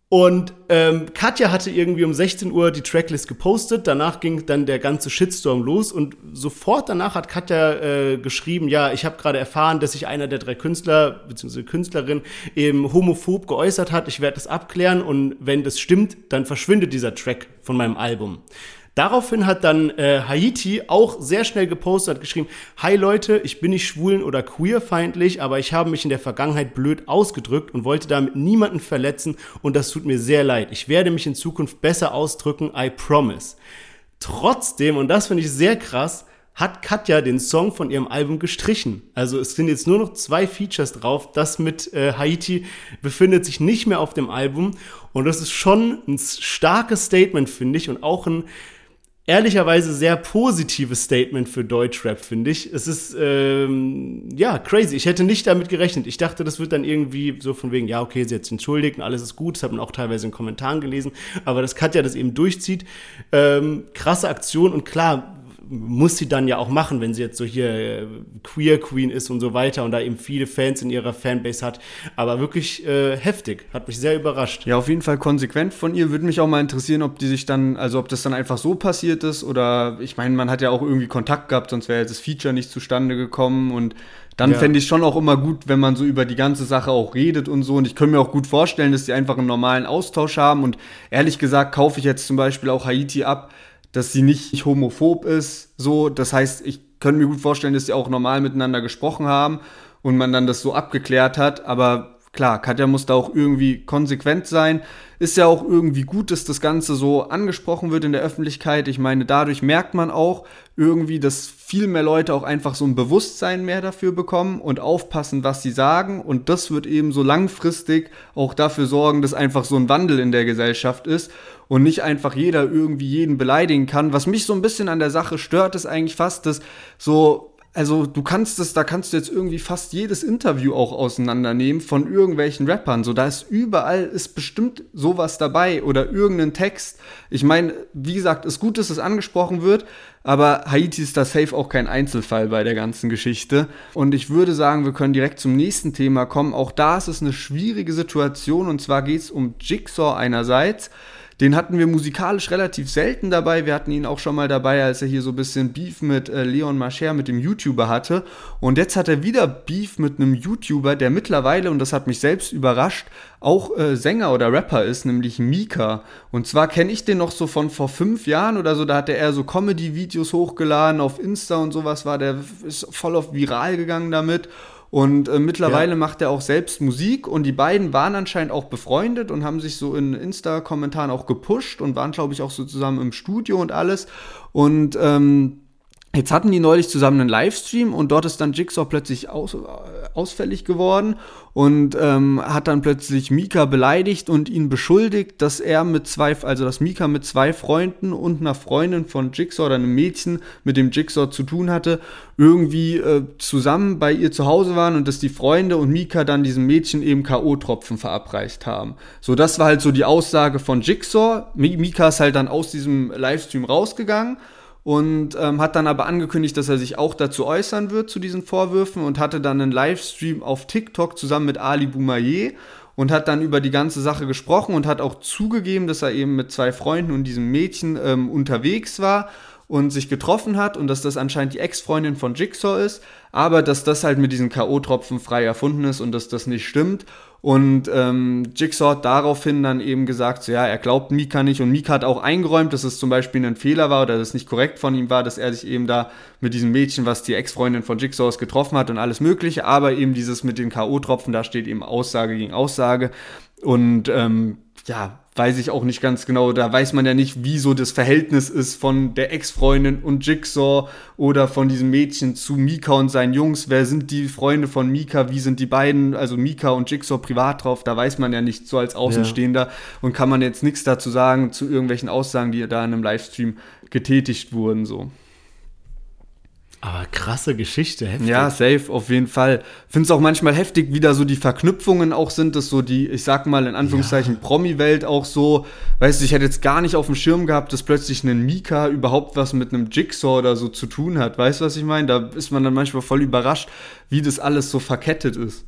Und ähm, Katja hatte irgendwie um 16 Uhr die Tracklist gepostet, danach ging dann der ganze Shitstorm los und sofort danach hat Katja äh, geschrieben, ja, ich habe gerade erfahren, dass sich einer der drei Künstler bzw. Künstlerin eben homophob geäußert hat, ich werde das abklären und wenn das stimmt, dann verschwindet dieser Track von meinem Album. Daraufhin hat dann äh, Haiti auch sehr schnell gepostet, hat geschrieben, Hi Leute, ich bin nicht schwulen- oder queerfeindlich, aber ich habe mich in der Vergangenheit blöd ausgedrückt und wollte damit niemanden verletzen und das tut mir sehr leid. Ich werde mich in Zukunft besser ausdrücken, I promise. Trotzdem, und das finde ich sehr krass, hat Katja den Song von ihrem Album gestrichen. Also es sind jetzt nur noch zwei Features drauf. Das mit äh, Haiti befindet sich nicht mehr auf dem Album. Und das ist schon ein starkes Statement, finde ich. Und auch ein ehrlicherweise sehr positives Statement für Deutschrap, finde ich. Es ist, ähm, ja, crazy. Ich hätte nicht damit gerechnet. Ich dachte, das wird dann irgendwie so von wegen, ja, okay, sie hat sich entschuldigt und alles ist gut. Das hat man auch teilweise in Kommentaren gelesen. Aber das Katja das eben durchzieht. Ähm, krasse Aktion und klar, muss sie dann ja auch machen, wenn sie jetzt so hier äh, Queer Queen ist und so weiter und da eben viele Fans in ihrer Fanbase hat. Aber wirklich äh, heftig, hat mich sehr überrascht. Ja, auf jeden Fall konsequent von ihr. Würde mich auch mal interessieren, ob die sich dann, also ob das dann einfach so passiert ist oder ich meine, man hat ja auch irgendwie Kontakt gehabt, sonst wäre das Feature nicht zustande gekommen und dann ja. fände ich schon auch immer gut, wenn man so über die ganze Sache auch redet und so. Und ich könnte mir auch gut vorstellen, dass die einfach einen normalen Austausch haben. Und ehrlich gesagt kaufe ich jetzt zum Beispiel auch Haiti ab, dass sie nicht homophob ist. So, das heißt, ich könnte mir gut vorstellen, dass sie auch normal miteinander gesprochen haben und man dann das so abgeklärt hat. Aber klar, Katja muss da auch irgendwie konsequent sein. Ist ja auch irgendwie gut, dass das Ganze so angesprochen wird in der Öffentlichkeit. Ich meine, dadurch merkt man auch irgendwie, dass viel mehr Leute auch einfach so ein Bewusstsein mehr dafür bekommen und aufpassen, was sie sagen. Und das wird eben so langfristig auch dafür sorgen, dass einfach so ein Wandel in der Gesellschaft ist und nicht einfach jeder irgendwie jeden beleidigen kann. Was mich so ein bisschen an der Sache stört, ist eigentlich fast, dass so also du kannst es, da kannst du jetzt irgendwie fast jedes Interview auch auseinandernehmen von irgendwelchen Rappern. So, da ist überall ist bestimmt sowas dabei oder irgendein Text. Ich meine, wie gesagt, ist gut, dass es angesprochen wird, aber Haiti ist da safe auch kein Einzelfall bei der ganzen Geschichte. Und ich würde sagen, wir können direkt zum nächsten Thema kommen. Auch da ist es eine schwierige Situation und zwar geht es um Jigsaw einerseits. Den hatten wir musikalisch relativ selten dabei. Wir hatten ihn auch schon mal dabei, als er hier so ein bisschen Beef mit äh, Leon Mascher, mit dem YouTuber hatte. Und jetzt hat er wieder Beef mit einem YouTuber, der mittlerweile, und das hat mich selbst überrascht, auch äh, Sänger oder Rapper ist, nämlich Mika. Und zwar kenne ich den noch so von vor fünf Jahren oder so. Da hat er eher so Comedy-Videos hochgeladen auf Insta und sowas war. Der ist voll auf viral gegangen damit. Und äh, mittlerweile ja. macht er auch selbst Musik und die beiden waren anscheinend auch befreundet und haben sich so in Insta-Kommentaren auch gepusht und waren, glaube ich, auch so zusammen im Studio und alles. Und ähm, Jetzt hatten die neulich zusammen einen Livestream und dort ist dann Jigsaw plötzlich aus, äh, ausfällig geworden und ähm, hat dann plötzlich Mika beleidigt und ihn beschuldigt, dass er mit zwei, also dass Mika mit zwei Freunden und einer Freundin von Jigsaw oder einem Mädchen, mit dem Jigsaw zu tun hatte, irgendwie äh, zusammen bei ihr zu Hause waren und dass die Freunde und Mika dann diesem Mädchen eben K.O.-Tropfen verabreicht haben. So, das war halt so die Aussage von Jigsaw. Mika ist halt dann aus diesem Livestream rausgegangen und ähm, hat dann aber angekündigt, dass er sich auch dazu äußern wird zu diesen Vorwürfen und hatte dann einen Livestream auf TikTok zusammen mit Ali Boumaier und hat dann über die ganze Sache gesprochen und hat auch zugegeben, dass er eben mit zwei Freunden und diesem Mädchen ähm, unterwegs war und sich getroffen hat und dass das anscheinend die Ex-Freundin von Jigsaw ist, aber dass das halt mit diesen K.O.-Tropfen frei erfunden ist und dass das nicht stimmt und ähm, Jigsaw hat daraufhin dann eben gesagt, so, ja, er glaubt Mika nicht. Und Mika hat auch eingeräumt, dass es zum Beispiel ein Fehler war oder dass es nicht korrekt von ihm war, dass er sich eben da mit diesem Mädchen, was die Ex-Freundin von Jigsaw ist, getroffen hat und alles Mögliche. Aber eben dieses mit den K.O.-Tropfen, da steht eben Aussage gegen Aussage. Und ähm, ja, weiß ich auch nicht ganz genau. Da weiß man ja nicht, wie so das Verhältnis ist von der Ex-Freundin und Jigsaw oder von diesem Mädchen zu Mika und seinen Jungs. Wer sind die Freunde von Mika? Wie sind die beiden, also Mika und Jigsaw privat drauf? Da weiß man ja nicht so als Außenstehender ja. und kann man jetzt nichts dazu sagen zu irgendwelchen Aussagen, die da in einem Livestream getätigt wurden, so. Aber krasse Geschichte, heftig. Ja, safe, auf jeden Fall. Finde es auch manchmal heftig, wie da so die Verknüpfungen auch sind, dass so die, ich sag mal in Anführungszeichen, ja. Promi-Welt auch so, weißt du, ich hätte jetzt gar nicht auf dem Schirm gehabt, dass plötzlich ein Mika überhaupt was mit einem Jigsaw oder so zu tun hat. Weißt du, was ich meine? Da ist man dann manchmal voll überrascht, wie das alles so verkettet ist.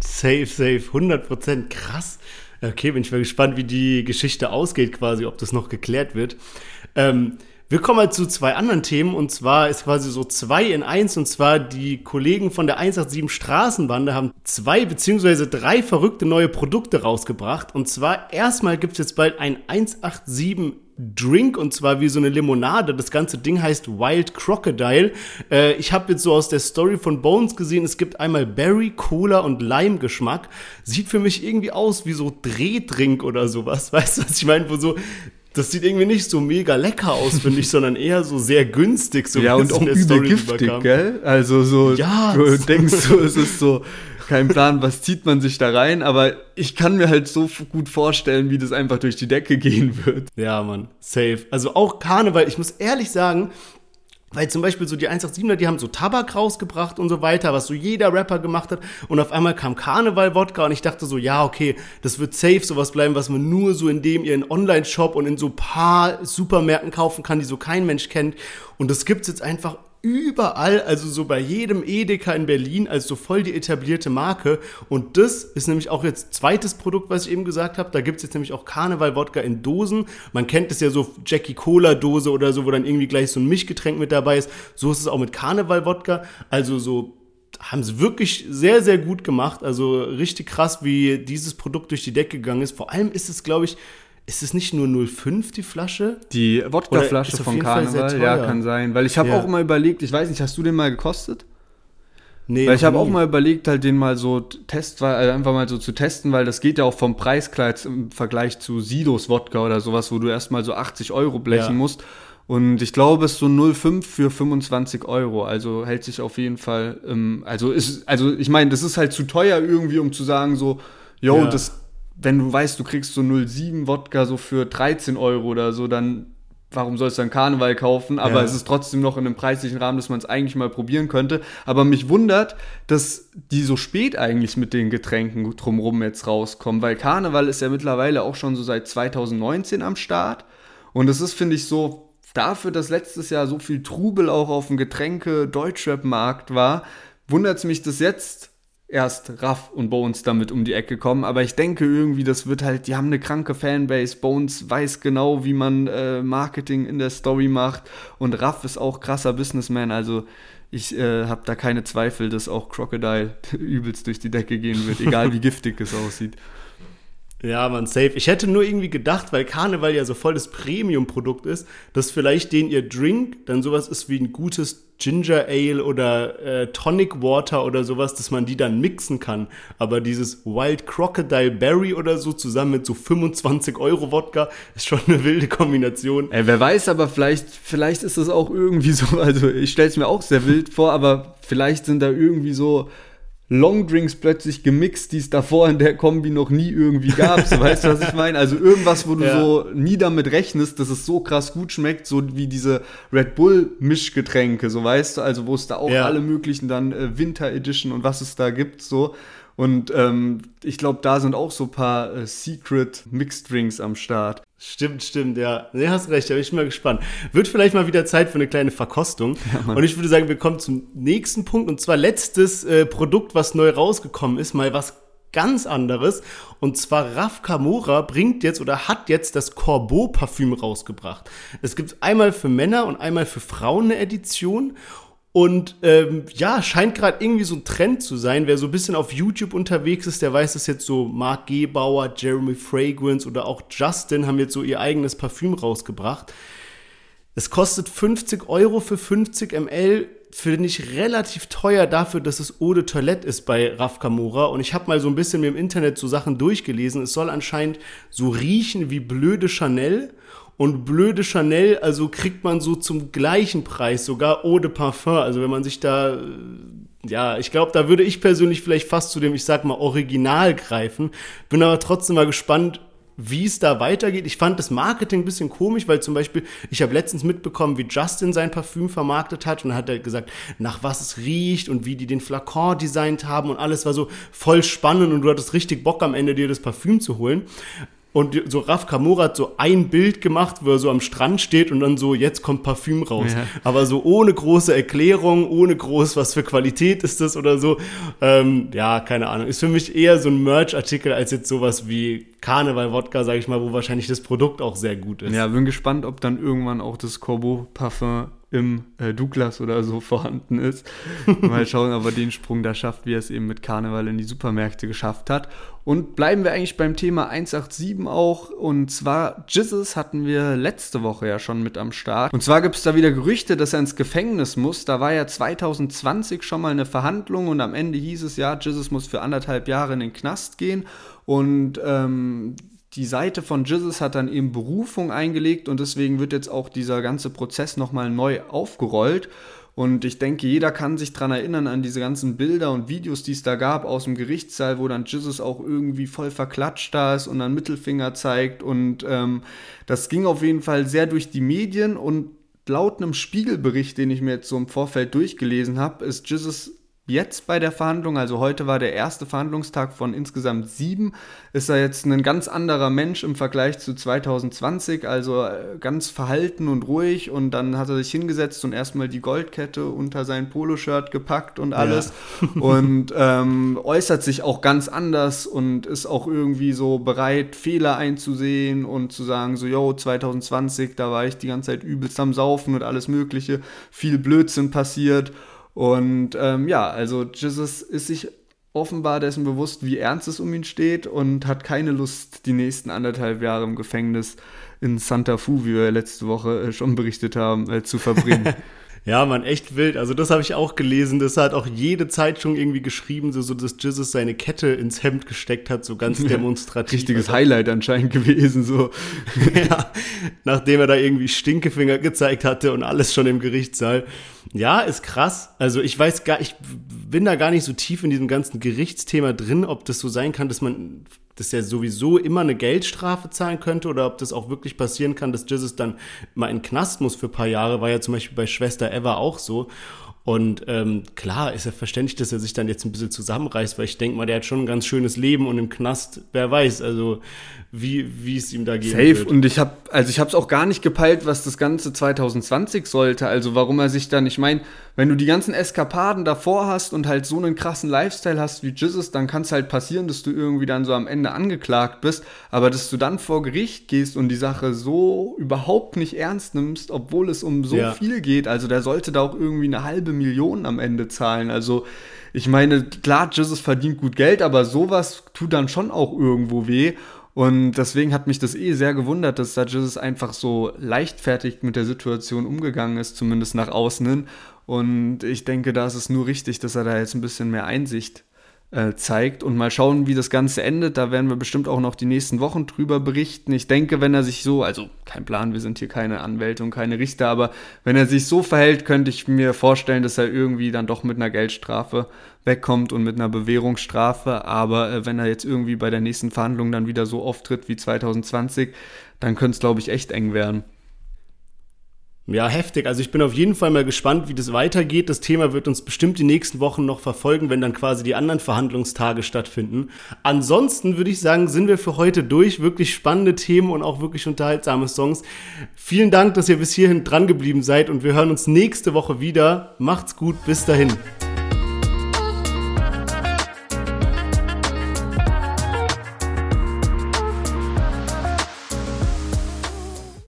Safe, safe, 100% krass. Okay, bin ich mal gespannt, wie die Geschichte ausgeht quasi, ob das noch geklärt wird. Ähm, wir kommen halt zu zwei anderen Themen und zwar ist quasi so zwei in eins und zwar die Kollegen von der 187 Straßenbande haben zwei beziehungsweise drei verrückte neue Produkte rausgebracht und zwar erstmal gibt es jetzt bald ein 187 Drink und zwar wie so eine Limonade. Das ganze Ding heißt Wild Crocodile. Äh, ich habe jetzt so aus der Story von Bones gesehen, es gibt einmal Berry, Cola und Lime Geschmack. Sieht für mich irgendwie aus wie so Drehdrink oder sowas. Weißt du, was ich meine? Wo so das sieht irgendwie nicht so mega lecker aus, finde ich, sondern eher so sehr günstig. So ja, und auch übel giftig, gell? Also so, ja, du denkst so, es ist so, kein Plan, was zieht man sich da rein, aber ich kann mir halt so gut vorstellen, wie das einfach durch die Decke gehen wird. Ja, Mann, safe. Also auch Karneval, ich muss ehrlich sagen, weil zum Beispiel so die 187er, die haben so Tabak rausgebracht und so weiter, was so jeder Rapper gemacht hat. Und auf einmal kam Karneval-Wodka und ich dachte so, ja, okay, das wird safe sowas bleiben, was man nur so in dem ihren Online-Shop und in so paar Supermärkten kaufen kann, die so kein Mensch kennt. Und das gibt's jetzt einfach überall, also so bei jedem Edeka in Berlin, als so voll die etablierte Marke. Und das ist nämlich auch jetzt zweites Produkt, was ich eben gesagt habe. Da gibt es jetzt nämlich auch Karneval-Wodka in Dosen. Man kennt es ja so Jackie Cola-Dose oder so, wo dann irgendwie gleich so ein Mischgetränk mit dabei ist. So ist es auch mit Karneval-Wodka. Also so haben sie wirklich sehr, sehr gut gemacht. Also richtig krass, wie dieses Produkt durch die Decke gegangen ist. Vor allem ist es, glaube ich, ist es nicht nur 05 die Flasche? Die Wodkaflasche von Karneval, ja, kann sein. Weil ich habe ja. auch immer überlegt, ich weiß nicht, hast du den mal gekostet? Nee, weil ich habe auch mal überlegt, halt den mal so test, also einfach mal so zu testen, weil das geht ja auch vom Preiskleid im Vergleich zu Sidos Wodka oder sowas, wo du erstmal so 80 Euro blechen ja. musst. Und ich glaube, es ist so 0,5 für 25 Euro. Also hält sich auf jeden Fall. Ähm, also ist, also ich meine, das ist halt zu teuer irgendwie, um zu sagen, so, yo, Ja. das, wenn du weißt, du kriegst so 0,7 Wodka so für 13 Euro oder so, dann warum sollst du dann Karneval kaufen? Aber Ja. es ist trotzdem noch in einem preislichen Rahmen, dass man es eigentlich mal probieren könnte. Aber mich wundert, dass die so spät eigentlich mit den Getränken drumrum jetzt rauskommen, weil Karneval ist ja mittlerweile auch schon so seit 2019 am Start. Und es ist, finde ich, so dafür, dass letztes Jahr so viel Trubel auch auf dem Getränke-Deutschrap-Markt war, wundert es mich, dass jetzt erst Raff und Bones damit um die Ecke kommen. Aber ich denke irgendwie, das wird halt, die haben eine kranke Fanbase. Bones weiß genau, wie man äh, Marketing in der Story macht. Und Raff ist auch krasser Businessman. Also ich äh, habe da keine Zweifel, dass auch Crocodile übelst durch die Decke gehen wird, egal wie giftig es aussieht. Ja, man, safe. Ich hätte nur irgendwie gedacht, weil Karneval ja so voll das Premium-Produkt ist, dass vielleicht den ihr Drink dann sowas ist wie ein gutes Ginger Ale oder äh, Tonic Water oder sowas, dass man die dann mixen kann. Aber dieses Wild Crocodile Berry oder so zusammen mit so 25 Euro Wodka ist schon eine wilde Kombination. Ey, wer weiß, aber vielleicht, vielleicht ist es auch irgendwie so, also ich stelle es mir auch sehr wild vor, aber vielleicht sind da irgendwie so Longdrinks plötzlich gemixt, die es davor in der Kombi noch nie irgendwie gab. So, weißt du, was ich meine? Also irgendwas, wo du Ja. so nie damit rechnest, dass es so krass gut schmeckt, so wie diese Red Bull Mischgetränke, so weißt du, also wo es da auch Ja. alle möglichen dann äh, Winter Edition und was es da gibt, so. Und ähm, ich glaube, da sind auch so ein paar äh, Secret Mixed Drinks am Start. Stimmt, stimmt, ja. Nee, hast recht, da bin ich mal gespannt. Wird vielleicht mal wieder Zeit für eine kleine Verkostung. und ich würde sagen, wir kommen zum nächsten Punkt. Und zwar letztes äh, Produkt, was neu rausgekommen ist, mal was ganz anderes. Und zwar Raf Kamora bringt jetzt oder hat jetzt das Corbeau-Parfüm rausgebracht. Es gibt einmal für Männer und einmal für Frauen eine Edition. Und ähm, ja, scheint gerade irgendwie so ein Trend zu sein. Wer so ein bisschen auf YouTube unterwegs ist, der weiß, dass jetzt so Mark Gebauer, Jeremy Fragrance oder auch Justin haben jetzt so ihr eigenes Parfüm rausgebracht. Es kostet 50 Euro für 50 ml. Finde ich relativ teuer dafür, dass es Eau de Toilette ist bei Raf Kamora. Und ich habe mal so ein bisschen mir im Internet so Sachen durchgelesen. Es soll anscheinend so riechen wie blöde Chanel. Und blöde Chanel, also kriegt man so zum gleichen Preis, sogar Eau de Parfum. Also wenn man sich da, äh, ja, ich glaube, da würde ich persönlich vielleicht fast zu dem, ich sag mal, Original greifen. Bin aber trotzdem mal gespannt, wie es da weitergeht. Ich fand das Marketing ein bisschen komisch, weil zum Beispiel, ich habe letztens mitbekommen, wie Justin sein Parfüm vermarktet hat und dann hat er gesagt, nach was es riecht und wie die den Flakon designt haben und alles war so voll spannend und du hattest richtig Bock am Ende dir das Parfüm zu holen. Und so Raf Kamora hat so ein Bild gemacht, wo er so am Strand steht und dann so, jetzt kommt Parfüm raus. Ja. Aber so ohne große Erklärung, ohne groß, was für Qualität ist das oder so. Ähm, ja, keine Ahnung. Ist für mich eher so ein Merch-Artikel als jetzt sowas wie Karneval-Wodka, sag ich mal, wo wahrscheinlich das Produkt auch sehr gut ist. Ja, bin gespannt, ob dann irgendwann auch das Corbeau-Parfum im äh, Douglas oder so vorhanden ist. Mal schauen, ob er den Sprung da schafft, wie er es eben mit Karneval in die Supermärkte geschafft hat. Und bleiben wir eigentlich beim Thema 187 auch. Und zwar Jizzes hatten wir letzte Woche ja schon mit am Start. Und zwar gibt es da wieder Gerüchte, dass er ins Gefängnis muss. Da war ja 2020 schon mal eine Verhandlung und am Ende hieß es ja, Jizzes muss für anderthalb Jahre in den Knast gehen. Und ähm, die Seite von Jizzes hat dann eben Berufung eingelegt und deswegen wird jetzt auch dieser ganze Prozess nochmal neu aufgerollt. Und ich denke, jeder kann sich dran erinnern an diese ganzen Bilder und Videos, die es da gab aus dem Gerichtssaal, wo dann Jizzes auch irgendwie voll verklatscht da ist und dann Mittelfinger zeigt. Und ähm, das ging auf jeden Fall sehr durch die Medien und laut einem Spiegelbericht, den ich mir jetzt so im Vorfeld durchgelesen habe, ist Jizzes jetzt bei der Verhandlung, also heute war der erste Verhandlungstag von insgesamt sieben, ist er jetzt ein ganz anderer Mensch im Vergleich zu 2020, also äh, ganz verhalten und ruhig und dann hat er sich hingesetzt und erstmal die Goldkette unter sein Poloshirt gepackt und alles und ähm, äußert sich auch ganz anders und ist auch irgendwie so bereit, Fehler einzusehen und zu sagen, so, yo, 2020, da war ich die ganze Zeit übelst am Saufen und alles mögliche, viel Blödsinn passiert und ähm, ja, also Jesus ist sich offenbar dessen bewusst, wie ernst es um ihn steht und hat keine Lust, die nächsten anderthalb Jahre im Gefängnis in Santa Fu, wie wir letzte Woche äh, schon berichtet haben, äh, zu verbringen. Ja, man, echt wild. Also das habe ich auch gelesen. Das hat auch jede Zeitung irgendwie geschrieben, so, so dass Jesus seine Kette ins Hemd gesteckt hat, so ganz demonstrativ. Richtiges Highlight anscheinend gewesen, so. ja, nachdem er da irgendwie Stinkefinger gezeigt hatte und alles schon im Gerichtssaal. Ja, ist krass. Also ich weiß gar, ich bin da gar nicht so tief in diesem ganzen Gerichtsthema drin, ob das so sein kann, dass man dass er sowieso immer eine Geldstrafe zahlen könnte oder ob das auch wirklich passieren kann, dass Jesus dann mal in Knast muss für ein paar Jahre, war ja zum Beispiel bei Schwester Eva auch so. Und ähm, klar ist ja verständlich, dass er sich dann jetzt ein bisschen zusammenreißt, weil ich denke mal, der hat schon ein ganz schönes Leben und im Knast, wer weiß, also wie, wie es ihm da geht. Safe. Wird. Und ich habe, also ich habe es auch gar nicht gepeilt, was das Ganze 2020 sollte. Also warum er sich dann, ich meine, wenn du die ganzen Eskapaden davor hast und halt so einen krassen Lifestyle hast wie Jesus, dann kann es halt passieren, dass du irgendwie dann so am Ende angeklagt bist. Aber dass du dann vor Gericht gehst und die Sache so überhaupt nicht ernst nimmst, obwohl es um so ja. viel geht. Also der sollte da auch irgendwie eine halbe Million am Ende zahlen. Also ich meine, klar, Jesus verdient gut Geld, aber sowas tut dann schon auch irgendwo weh. Und deswegen hat mich das eh sehr gewundert, dass da Jesus einfach so leichtfertig mit der Situation umgegangen ist, zumindest nach außen hin. Und ich denke, da ist es nur richtig, dass er da jetzt ein bisschen mehr Einsicht äh, zeigt und mal schauen, wie das Ganze endet. Da werden wir bestimmt auch noch die nächsten Wochen drüber berichten. Ich denke, wenn er sich so, also kein Plan, wir sind hier keine Anwälte und keine Richter, aber wenn er sich so verhält, könnte ich mir vorstellen, dass er irgendwie dann doch mit einer Geldstrafe wegkommt und mit einer Bewährungsstrafe. Aber äh, wenn er jetzt irgendwie bei der nächsten Verhandlung dann wieder so auftritt wie 2020, dann könnte es, glaube ich, echt eng werden. Ja, heftig. Also ich bin auf jeden Fall mal gespannt, wie das weitergeht. Das Thema wird uns bestimmt die nächsten Wochen noch verfolgen, wenn dann quasi die anderen Verhandlungstage stattfinden. Ansonsten würde ich sagen, sind wir für heute durch. Wirklich spannende Themen und auch wirklich unterhaltsame Songs. Vielen Dank, dass ihr bis hierhin dran geblieben seid und wir hören uns nächste Woche wieder. Macht's gut, bis dahin.